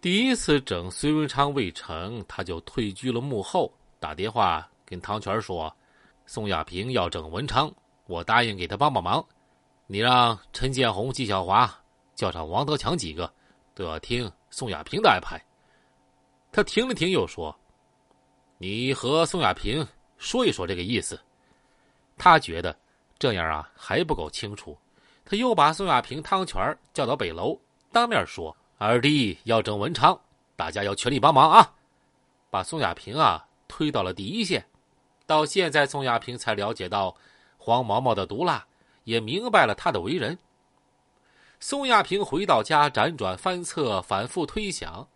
第一次整隋文昌未成，他就退居了幕后，打电话跟汤泉说：“宋亚平要整文昌，我答应给他帮帮忙。你让陈建红、纪晓华叫上王德强几个，都要听宋亚平的安排。”他停了停，又说：“你和宋亚平说一说这个意思。”他觉得这样啊还不够清楚，他又把宋亚平、汤泉叫到北楼，当面说：“二弟要整文昌，大家要全力帮忙啊！”把宋亚平啊推到了第一线。到现在，宋亚平才了解到黄毛毛的毒辣，也明白了他的为人。宋亚平回到家，辗转反侧，反复推想：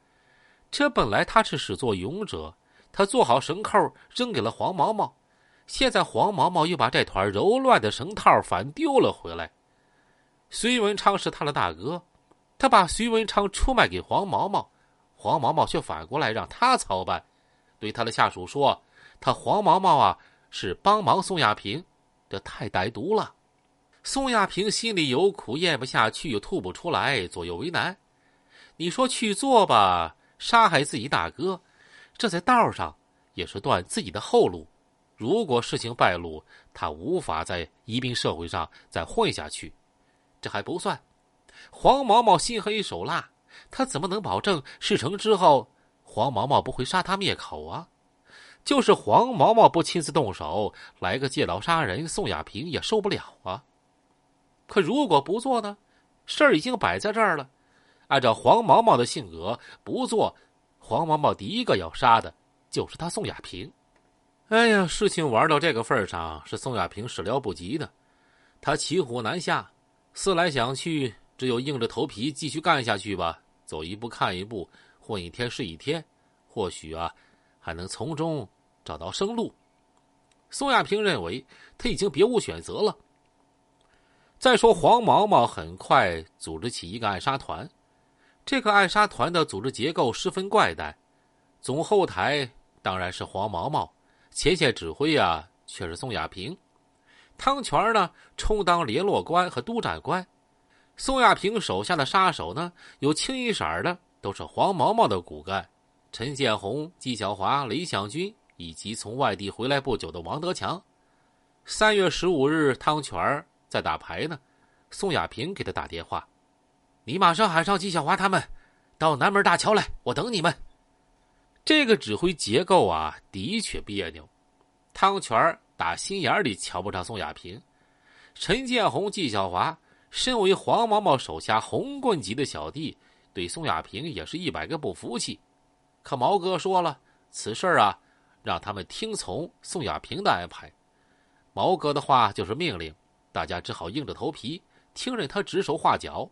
这本来他是始作俑者，他做好绳扣扔给了黄毛毛。现在黄毛毛又把这团柔乱的绳套反丢了回来。隋文昌是他的大哥，他把徐文昌出卖给黄毛毛，黄毛毛却反过来让他操办，对他的下属说：“他黄毛毛啊是帮忙宋亚平，这太歹毒了。”宋亚平心里有苦，咽不下去，又吐不出来，左右为难。你说去做吧，杀害自己大哥，这在道上也是断自己的后路。如果事情败露，他无法在宜宾社会上再混下去。这还不算，黄毛毛心黑手辣，他怎么能保证事成之后黄毛毛不会杀他灭口啊？就是黄毛毛不亲自动手，来个借刀杀人，宋亚平也受不了啊。可如果不做呢？事儿已经摆在这儿了。按照黄毛毛的性格，不做，黄毛毛第一个要杀的就是他宋亚平。哎呀，事情玩到这个份上，是宋亚平始料不及的。他骑虎难下，思来想去，只有硬着头皮继续干下去吧。走一步看一步，混一天是一天，或许啊，还能从中找到生路。宋亚平认为他已经别无选择了。再说黄毛毛很快组织起一个暗杀团，这个暗杀团的组织结构十分怪诞，总后台当然是黄毛毛。前线指挥啊，却是宋亚平，汤泉呢充当联络官和督战官，宋亚平手下的杀手呢，有清一色的都是黄毛毛的骨干，陈建红、纪晓华、雷向军以及从外地回来不久的王德强。三月十五日，汤泉在打牌呢，宋亚平给他打电话：“你马上喊上纪晓华他们，到南门大桥来，我等你们。”这个指挥结构啊，的确别扭。汤泉打心眼里瞧不上宋亚平，陈建红、纪晓华身为黄毛毛手下红棍级的小弟，对宋亚平也是一百个不服气。可毛哥说了，此事啊，让他们听从宋亚平的安排。毛哥的话就是命令，大家只好硬着头皮听任他指手画脚。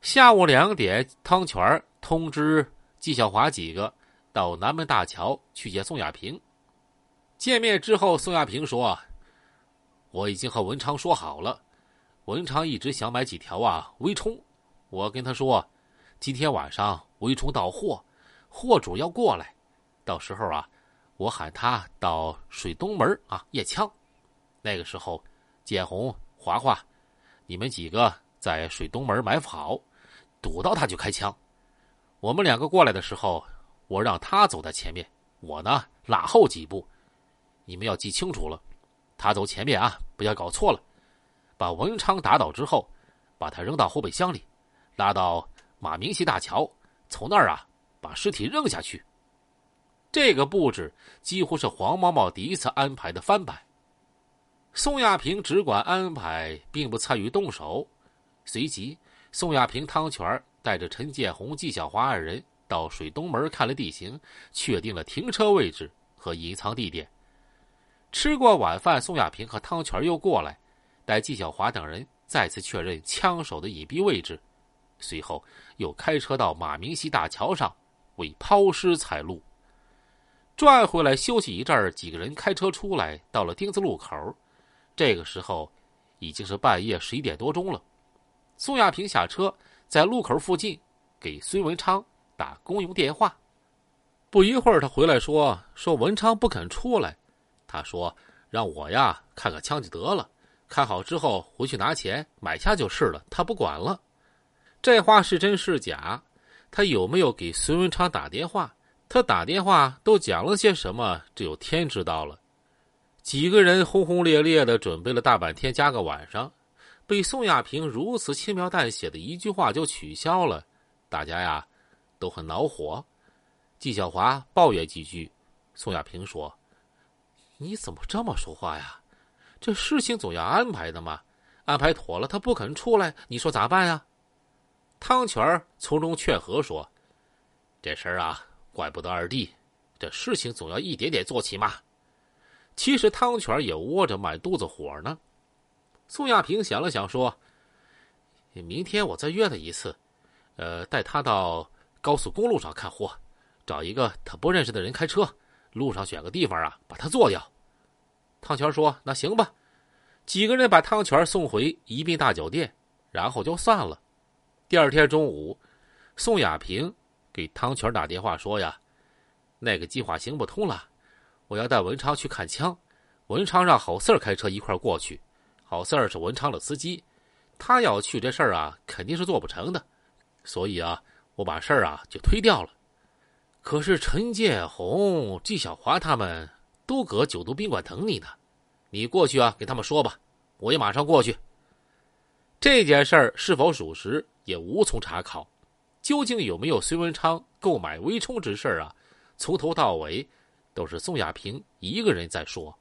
下午两点，汤泉通知纪晓华几个。到南门大桥去接宋亚平。见面之后，宋亚平说：“我已经和文昌说好了，文昌一直想买几条啊微冲，我跟他说，今天晚上微冲到货，货主要过来，到时候啊，我喊他到水东门啊验枪。那个时候，建红、华华，你们几个在水东门埋伏好，堵到他就开枪。我们两个过来的时候。”我让他走在前面，我呢拉后几步。你们要记清楚了，他走前面啊，不要搞错了。把文昌打倒之后，把他扔到后备箱里，拉到马明溪大桥，从那儿啊把尸体扔下去。这个布置几乎是黄毛毛第一次安排的翻版。宋亚平只管安排，并不参与动手。随即，宋亚平、汤泉带着陈建红、纪晓华二人。到水东门看了地形，确定了停车位置和隐藏地点。吃过晚饭，宋亚平和汤泉又过来，带纪晓华等人再次确认枪手的隐蔽位置。随后又开车到马明溪大桥上为抛尸采路。转回来休息一阵儿，几个人开车出来，到了丁字路口。这个时候已经是半夜十一点多钟了。宋亚平下车，在路口附近给孙文昌。打公用电话，不一会儿他回来说：“说文昌不肯出来，他说让我呀看看枪就得了，看好之后回去拿钱买下就是了，他不管了。”这话是真是假？他有没有给孙文昌打电话？他打电话都讲了些什么？只有天知道了。几个人轰轰烈烈的准备了大半天，加个晚上，被宋亚平如此轻描淡写的一句话就取消了，大家呀都很恼火。纪晓华抱怨几句，宋亚平说：“你怎么这么说话呀？这事情总要安排的嘛，安排妥了他不肯出来，你说咋办呀？”汤泉从中劝和说：“这事儿啊，怪不得二弟，这事情总要一点点做起嘛。”其实汤泉也窝着满肚子火呢。宋亚平想了想说：“明天我再约他一次，呃，带他到高速公路上看货，找一个他不认识的人开车，路上选个地方啊，把他做掉。”汤泉说：“那行吧。”几个人把汤泉送回宜宾大酒店，然后就散了。第二天中午，宋亚平给汤泉打电话说：“呀，那个计划行不通了。”我要带文昌去看枪，文昌让郝四儿开车一块过去。郝四儿是文昌的司机，他要去这事儿啊，肯定是做不成的。所以啊，我把事儿啊就推掉了。可是陈建红、纪晓华他们都搁九都宾馆等你呢，你过去啊，给他们说吧，我也马上过去。这件事儿是否属实，也无从查考。究竟有没有孙文昌购买微冲之事啊？从头到尾。都是宋亚平一个人在说。